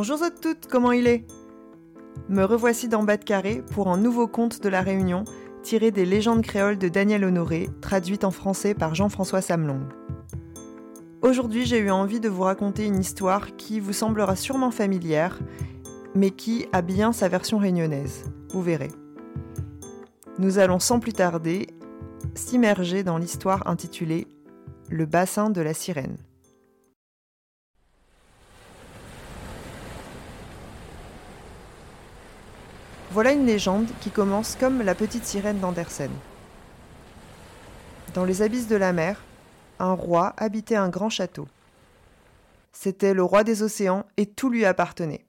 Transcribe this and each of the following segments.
Bonjour à toutes, comment il est? Me revoici dans Bas de Carré pour un nouveau conte de la Réunion tiré des légendes créoles de Daniel Honoré, traduite en français par Jean-François Samlong. Aujourd'hui, j'ai eu envie de vous raconter une histoire qui vous semblera sûrement familière, mais qui a bien sa version réunionnaise. Vous verrez. Nous allons sans plus tarder s'immerger dans l'histoire intitulée Le bassin de la sirène. Voilà une légende qui commence comme la petite sirène d'Andersen. Dans les abysses de la mer, un roi habitait un grand château. C'était le roi des océans et tout lui appartenait.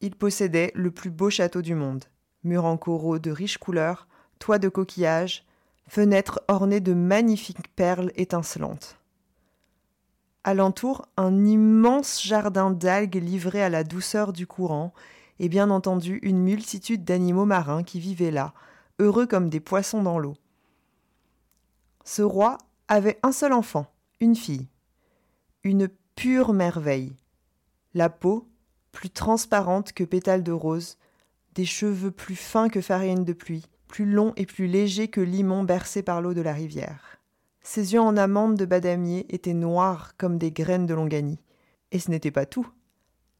Il possédait le plus beau château du monde. Murs en coraux de riches couleurs, toits de coquillages, fenêtres ornées de magnifiques perles étincelantes. Alentour, un immense jardin d'algues livré à la douceur du courant et bien entendu une multitude d'animaux marins qui vivaient là, heureux comme des poissons dans l'eau. Ce roi avait un seul enfant, une fille, une pure merveille, la peau plus transparente que pétales de rose, des cheveux plus fins que farine de pluie, plus longs et plus légers que limon bercé par l'eau de la rivière. Ses yeux en amande de badamier étaient noirs comme des graines de longanie. Et ce n'était pas tout.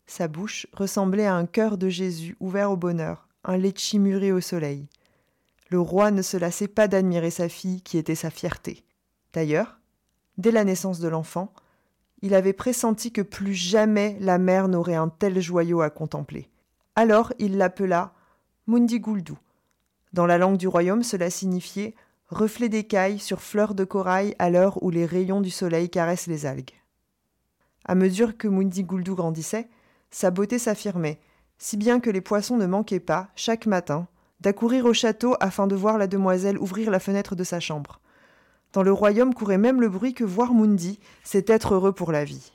Sa bouche ressemblait à un cœur de Jésus ouvert au bonheur, un litchi mûri au soleil. Le roi ne se lassait pas d'admirer sa fille qui était sa fierté. D'ailleurs, dès la naissance de l'enfant, il avait pressenti que plus jamais la mère n'aurait un tel joyau à contempler. Alors il l'appela Mundiguldu. Dans la langue du royaume, cela signifiait reflet d'écailles sur fleurs de corail à l'heure où les rayons du soleil caressent les algues. À mesure que Mundiguldu grandissait, sa beauté s'affirmait, si bien que les poissons ne manquaient pas, chaque matin, d'accourir au château afin de voir la demoiselle ouvrir la fenêtre de sa chambre. Dans le royaume courait même le bruit que voir Mundi, c'est être heureux pour la vie.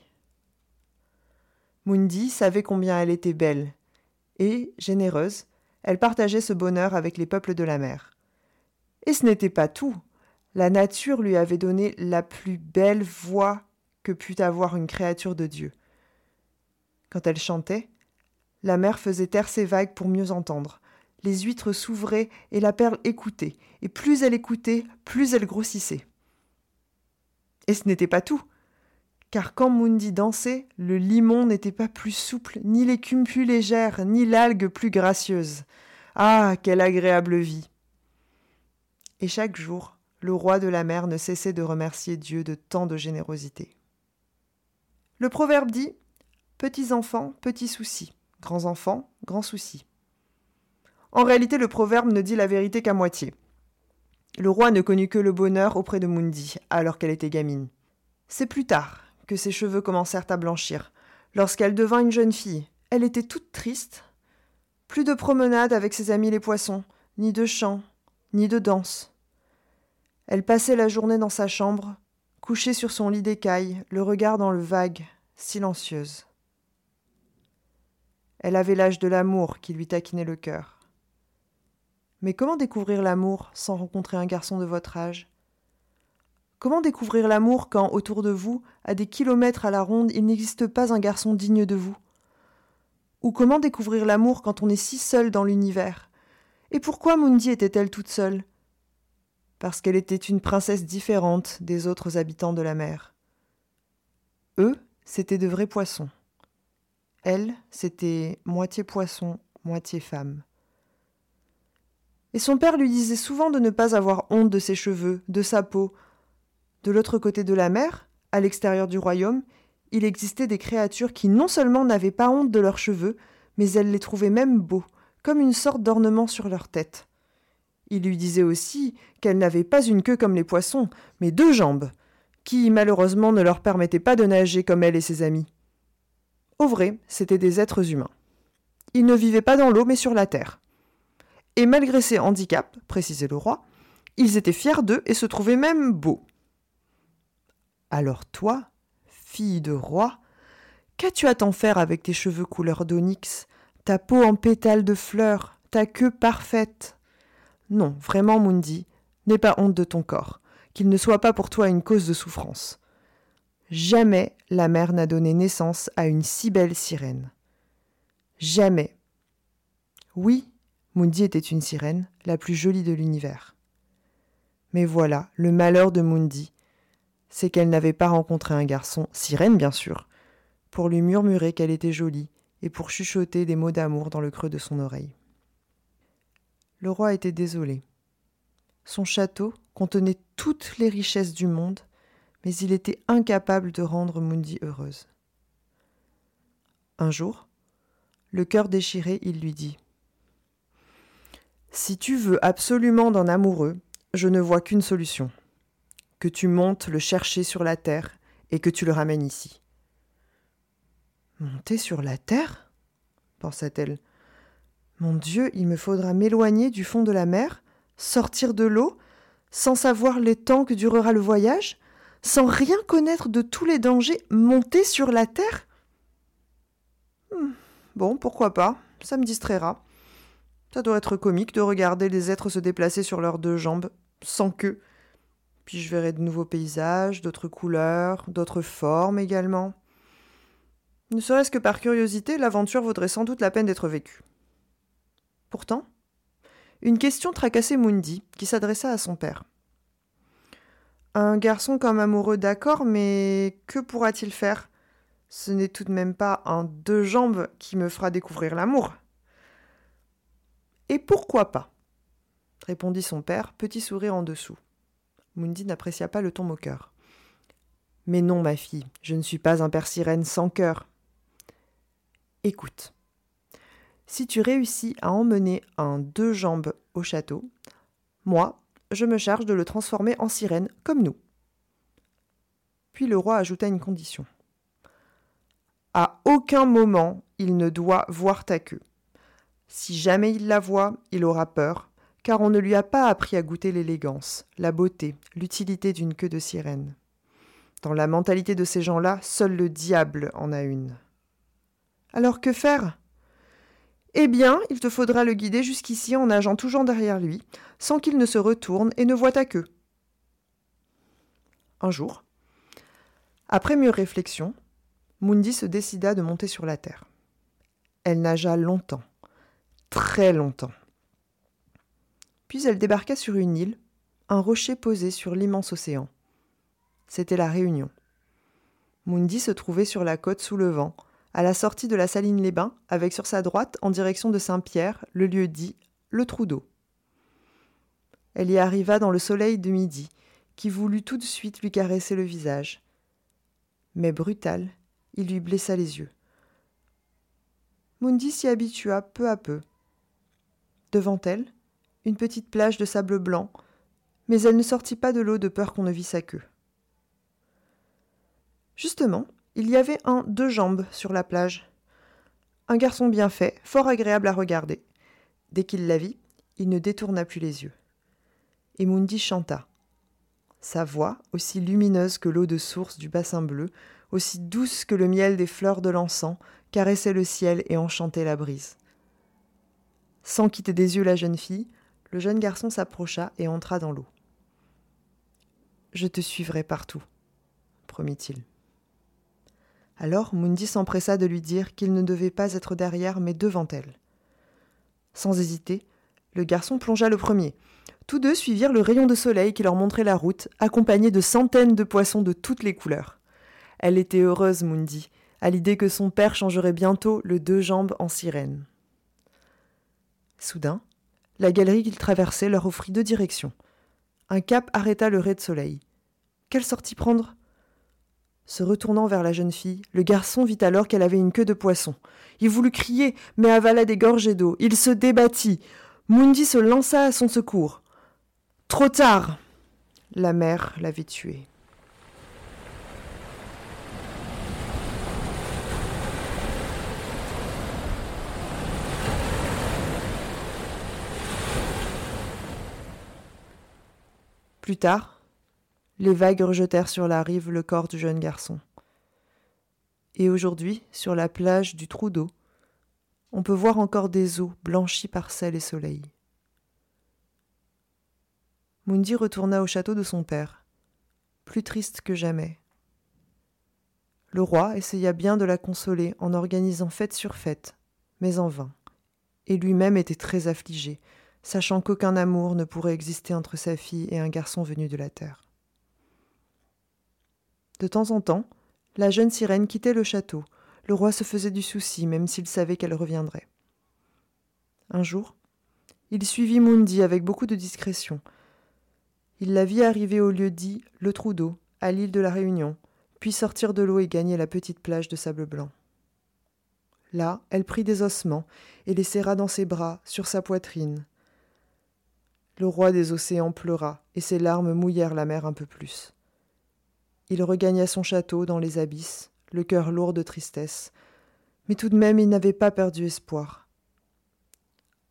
Mundi savait combien elle était belle, et, généreuse, elle partageait ce bonheur avec les peuples de la mer. Et ce n'était pas tout. La nature lui avait donné la plus belle voix que put avoir une créature de Dieu. Quand elle chantait, la mer faisait taire ses vagues pour mieux entendre. Les huîtres s'ouvraient et la perle écoutait, et plus elle écoutait, plus elle grossissait. Et ce n'était pas tout, car quand Mundi dansait, le limon n'était pas plus souple, ni l'écume plus légère, ni l'algue plus gracieuse. Ah, quelle agréable vie Et chaque jour, le roi de la mer ne cessait de remercier Dieu de tant de générosité. Le proverbe dit Petits enfants, petits soucis. Grands enfants, grands soucis. En réalité, le proverbe ne dit la vérité qu'à moitié. Le roi ne connut que le bonheur auprès de Mundi, alors qu'elle était gamine. C'est plus tard que ses cheveux commencèrent à blanchir. Lorsqu'elle devint une jeune fille, elle était toute triste. Plus de promenade avec ses amis les poissons, ni de chant, ni de danse. Elle passait la journée dans sa chambre, couchée sur son lit d'écailles, le regard dans le vague, silencieuse. Elle avait l'âge de l'amour qui lui taquinait le cœur. Mais comment découvrir l'amour sans rencontrer un garçon de votre âge? Comment découvrir l'amour quand, autour de vous, à des kilomètres à la ronde, il n'existe pas un garçon digne de vous? Ou comment découvrir l'amour quand on est si seul dans l'univers? Et pourquoi Mundi était-elle toute seule? Parce qu'elle était une princesse différente des autres habitants de la mer. Eux, c'étaient de vrais poissons. Elle, c'était moitié poisson, moitié femme. Et son père lui disait souvent de ne pas avoir honte de ses cheveux, de sa peau. De l'autre côté de la mer, à l'extérieur du royaume, il existait des créatures qui non seulement n'avaient pas honte de leurs cheveux, mais elles les trouvaient même beaux, comme une sorte d'ornement sur leur tête. Il lui disait aussi qu'elles n'avaient pas une queue comme les poissons, mais deux jambes. qui malheureusement ne leur permettait pas de nager comme elle et ses amis. Au vrai, c'étaient des êtres humains. Ils ne vivaient pas dans l'eau mais sur la terre. Et malgré ces handicaps, précisait le roi, ils étaient fiers d'eux et se trouvaient même beaux. Alors toi, fille de roi, qu'as-tu à t'en faire avec tes cheveux couleur d'onyx, ta peau en pétales de fleurs, ta queue parfaite? Non, vraiment, Mundi, n'aie pas honte de ton corps, qu'il ne soit pas pour toi une cause de souffrance. Jamais la mer n'a donné naissance à une si belle sirène. Jamais. Oui, Mundi était une sirène, la plus jolie de l'univers. Mais voilà, le malheur de Mundi, c'est qu'elle n'avait pas rencontré un garçon, sirène bien sûr, pour lui murmurer qu'elle était jolie et pour chuchoter des mots d'amour dans le creux de son oreille. Le roi était désolé. Son château contenait toutes les richesses du monde, mais il était incapable de rendre Mundi heureuse. Un jour, le cœur déchiré, il lui dit Si tu veux absolument d'un amoureux, je ne vois qu'une solution que tu montes le chercher sur la terre et que tu le ramènes ici. Monter sur la terre? pensa-t-elle. Mon Dieu, il me faudra m'éloigner du fond de la mer, sortir de l'eau, sans savoir les temps que durera le voyage, sans rien connaître de tous les dangers, monter sur la terre hmm, Bon, pourquoi pas, ça me distraira. Ça doit être comique de regarder les êtres se déplacer sur leurs deux jambes, sans queue, puis je verrai de nouveaux paysages, d'autres couleurs, d'autres formes également. Ne serait-ce que par curiosité, l'aventure vaudrait sans doute la peine d'être vécue. Pourtant, une question tracassait Mundi, qui s'adressa à son père. Un garçon comme amoureux, d'accord, mais que pourra-t-il faire? Ce n'est tout de même pas un deux jambes qui me fera découvrir l'amour. Et pourquoi pas? répondit son père, petit sourire en dessous. Mundi n'apprécia pas le ton moqueur. Mais non, ma fille, je ne suis pas un père sirène sans cœur. Écoute. Si tu réussis à emmener un deux jambes au château, moi, je me charge de le transformer en sirène comme nous. Puis le roi ajouta une condition. À aucun moment il ne doit voir ta queue. Si jamais il la voit, il aura peur, car on ne lui a pas appris à goûter l'élégance, la beauté, l'utilité d'une queue de sirène. Dans la mentalité de ces gens-là, seul le diable en a une. Alors que faire? Eh bien, il te faudra le guider jusqu'ici en nageant toujours derrière lui, sans qu'il ne se retourne et ne voie ta queue. Un jour, après mûre réflexion, Mundi se décida de monter sur la terre. Elle nagea longtemps, très longtemps. Puis elle débarqua sur une île, un rocher posé sur l'immense océan. C'était la Réunion. Mundi se trouvait sur la côte sous le vent, à la sortie de la saline les bains, avec sur sa droite, en direction de Saint-Pierre, le lieu dit le trou d'eau. Elle y arriva dans le soleil de midi, qui voulut tout de suite lui caresser le visage. Mais brutal, il lui blessa les yeux. Mundi s'y habitua peu à peu. Devant elle, une petite plage de sable blanc, mais elle ne sortit pas de l'eau de peur qu'on ne vît sa queue. Justement, il y avait un deux jambes sur la plage. Un garçon bien fait, fort agréable à regarder. Dès qu'il la vit, il ne détourna plus les yeux. Et Mundi chanta. Sa voix, aussi lumineuse que l'eau de source du bassin bleu, aussi douce que le miel des fleurs de l'encens, caressait le ciel et enchantait la brise. Sans quitter des yeux la jeune fille, le jeune garçon s'approcha et entra dans l'eau. Je te suivrai partout, promit-il. Alors Mundi s'empressa de lui dire qu'il ne devait pas être derrière mais devant elle. Sans hésiter, le garçon plongea le premier. Tous deux suivirent le rayon de soleil qui leur montrait la route, accompagné de centaines de poissons de toutes les couleurs. Elle était heureuse, Mundi, à l'idée que son père changerait bientôt le deux jambes en sirène. Soudain, la galerie qu'ils traversaient leur offrit deux directions. Un cap arrêta le ray de soleil. Quelle sortie prendre? Se retournant vers la jeune fille, le garçon vit alors qu'elle avait une queue de poisson. Il voulut crier, mais avala des gorgées d'eau. Il se débattit. Mundi se lança à son secours. Trop tard. La mère l'avait tué. Plus tard, les vagues rejetèrent sur la rive le corps du jeune garçon. Et aujourd'hui, sur la plage du trou d'eau, on peut voir encore des eaux blanchies par sel et soleil. Mundi retourna au château de son père, plus triste que jamais. Le roi essaya bien de la consoler en organisant fête sur fête, mais en vain, et lui-même était très affligé, sachant qu'aucun amour ne pourrait exister entre sa fille et un garçon venu de la terre. De temps en temps, la jeune sirène quittait le château. Le roi se faisait du souci, même s'il savait qu'elle reviendrait. Un jour, il suivit Mundi avec beaucoup de discrétion. Il la vit arriver au lieu dit le trou d'eau, à l'île de la Réunion, puis sortir de l'eau et gagner la petite plage de sable blanc. Là, elle prit des ossements et les serra dans ses bras, sur sa poitrine. Le roi des océans pleura, et ses larmes mouillèrent la mer un peu plus. Il regagna son château dans les abysses, le cœur lourd de tristesse, mais tout de même il n'avait pas perdu espoir.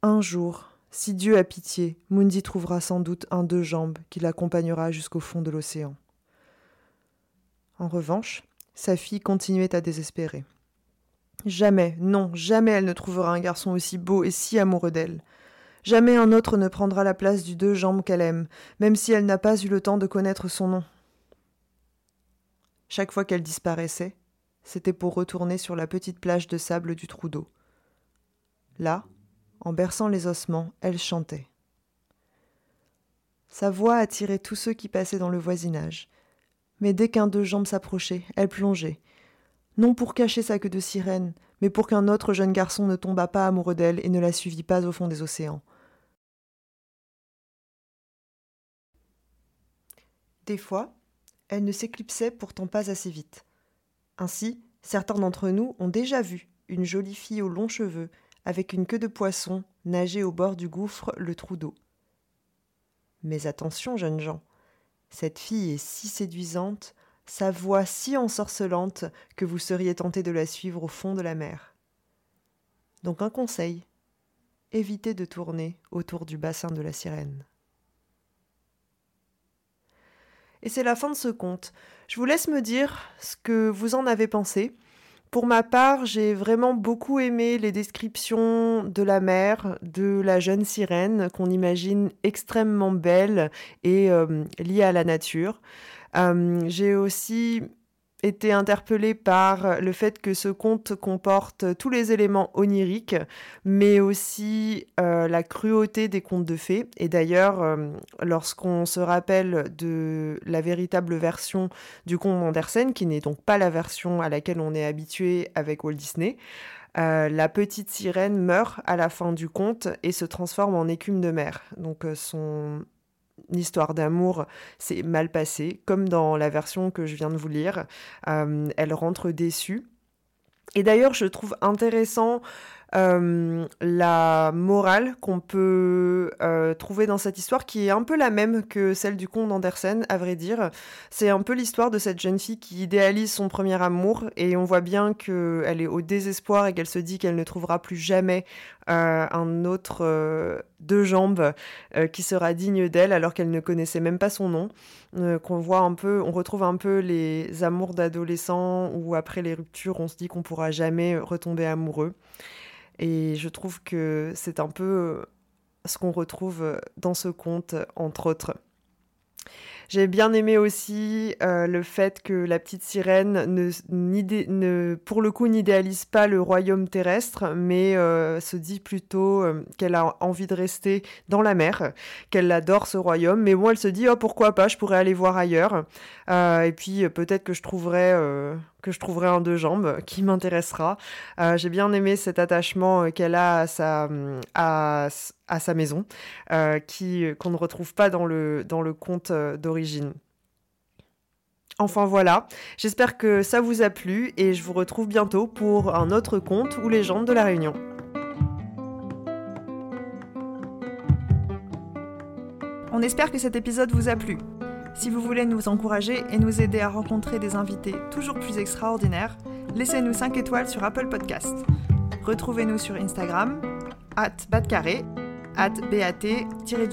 Un jour, si Dieu a pitié, Mundi trouvera sans doute un deux jambes qui l'accompagnera jusqu'au fond de l'océan. En revanche, sa fille continuait à désespérer. Jamais, non, jamais elle ne trouvera un garçon aussi beau et si amoureux d'elle. Jamais un autre ne prendra la place du deux jambes qu'elle aime, même si elle n'a pas eu le temps de connaître son nom. Chaque fois qu'elle disparaissait, c'était pour retourner sur la petite plage de sable du trou d'eau. Là, en berçant les ossements, elle chantait. Sa voix attirait tous ceux qui passaient dans le voisinage, mais dès qu'un deux jambes s'approchait, elle plongeait. Non pour cacher sa queue de sirène, mais pour qu'un autre jeune garçon ne tombât pas amoureux d'elle et ne la suivît pas au fond des océans. Des fois, elle ne s'éclipsait pourtant pas assez vite. Ainsi, certains d'entre nous ont déjà vu une jolie fille aux longs cheveux, avec une queue de poisson, nager au bord du gouffre le trou d'eau. Mais attention, jeunes gens, cette fille est si séduisante, sa voix si ensorcelante que vous seriez tenté de la suivre au fond de la mer. Donc un conseil, évitez de tourner autour du bassin de la sirène. Et c'est la fin de ce conte. Je vous laisse me dire ce que vous en avez pensé. Pour ma part, j'ai vraiment beaucoup aimé les descriptions de la mer, de la jeune sirène qu'on imagine extrêmement belle et euh, liée à la nature. Euh, j'ai aussi été interpellée par le fait que ce conte comporte tous les éléments oniriques, mais aussi euh, la cruauté des contes de fées. Et d'ailleurs, euh, lorsqu'on se rappelle de la véritable version du conte Andersen, qui n'est donc pas la version à laquelle on est habitué avec Walt Disney, euh, la petite sirène meurt à la fin du conte et se transforme en écume de mer. Donc son histoire d'amour s'est mal passée, comme dans la version que je viens de vous lire. Euh, elle rentre déçue. Et d'ailleurs, je trouve intéressant euh, la morale qu'on peut euh, trouver dans cette histoire, qui est un peu la même que celle du conte d'Andersen, à vrai dire. C'est un peu l'histoire de cette jeune fille qui idéalise son premier amour, et on voit bien qu'elle est au désespoir et qu'elle se dit qu'elle ne trouvera plus jamais euh, un autre deux jambes qui sera digne d'elle, alors qu'elle ne connaissait même pas son nom. qu'on voit un peu, on retrouve un peu les amours d'adolescents où après les ruptures, on se dit qu'on pourra jamais retomber amoureux. Et je trouve que c'est un peu euh, ce qu'on retrouve euh, dans ce conte, entre autres. J'ai bien aimé aussi euh, le fait que la petite sirène ne, pour le coup n'idéalise pas le royaume terrestre, mais euh, se dit plutôt euh, qu'elle a envie de rester dans la mer, qu'elle adore ce royaume. Mais bon, elle se dit oh pourquoi pas, je pourrais aller voir ailleurs. et puis peut-être que je trouverai que je trouverai un deux jambes qui m'intéressera. J'ai bien aimé cet attachement qu'elle a à sa maison, qui qu'on ne retrouve pas dans le dans le conte d'origine Enfin voilà, j'espère que ça vous a plu et je vous retrouve bientôt pour un autre conte ou légende de la Réunion. On espère que cet épisode vous a plu. Si vous voulez nous encourager et nous aider à rencontrer des invités toujours plus extraordinaires, laissez-nous 5 étoiles sur Apple Podcast. Retrouvez-nous sur Instagram, at batcarré, at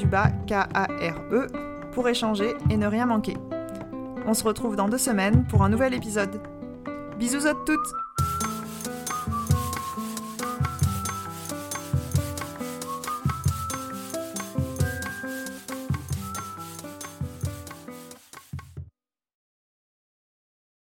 bat-k-a-r-e pour échanger et ne rien manquer. On se retrouve dans deux semaines pour un nouvel épisode. Bisous à toutes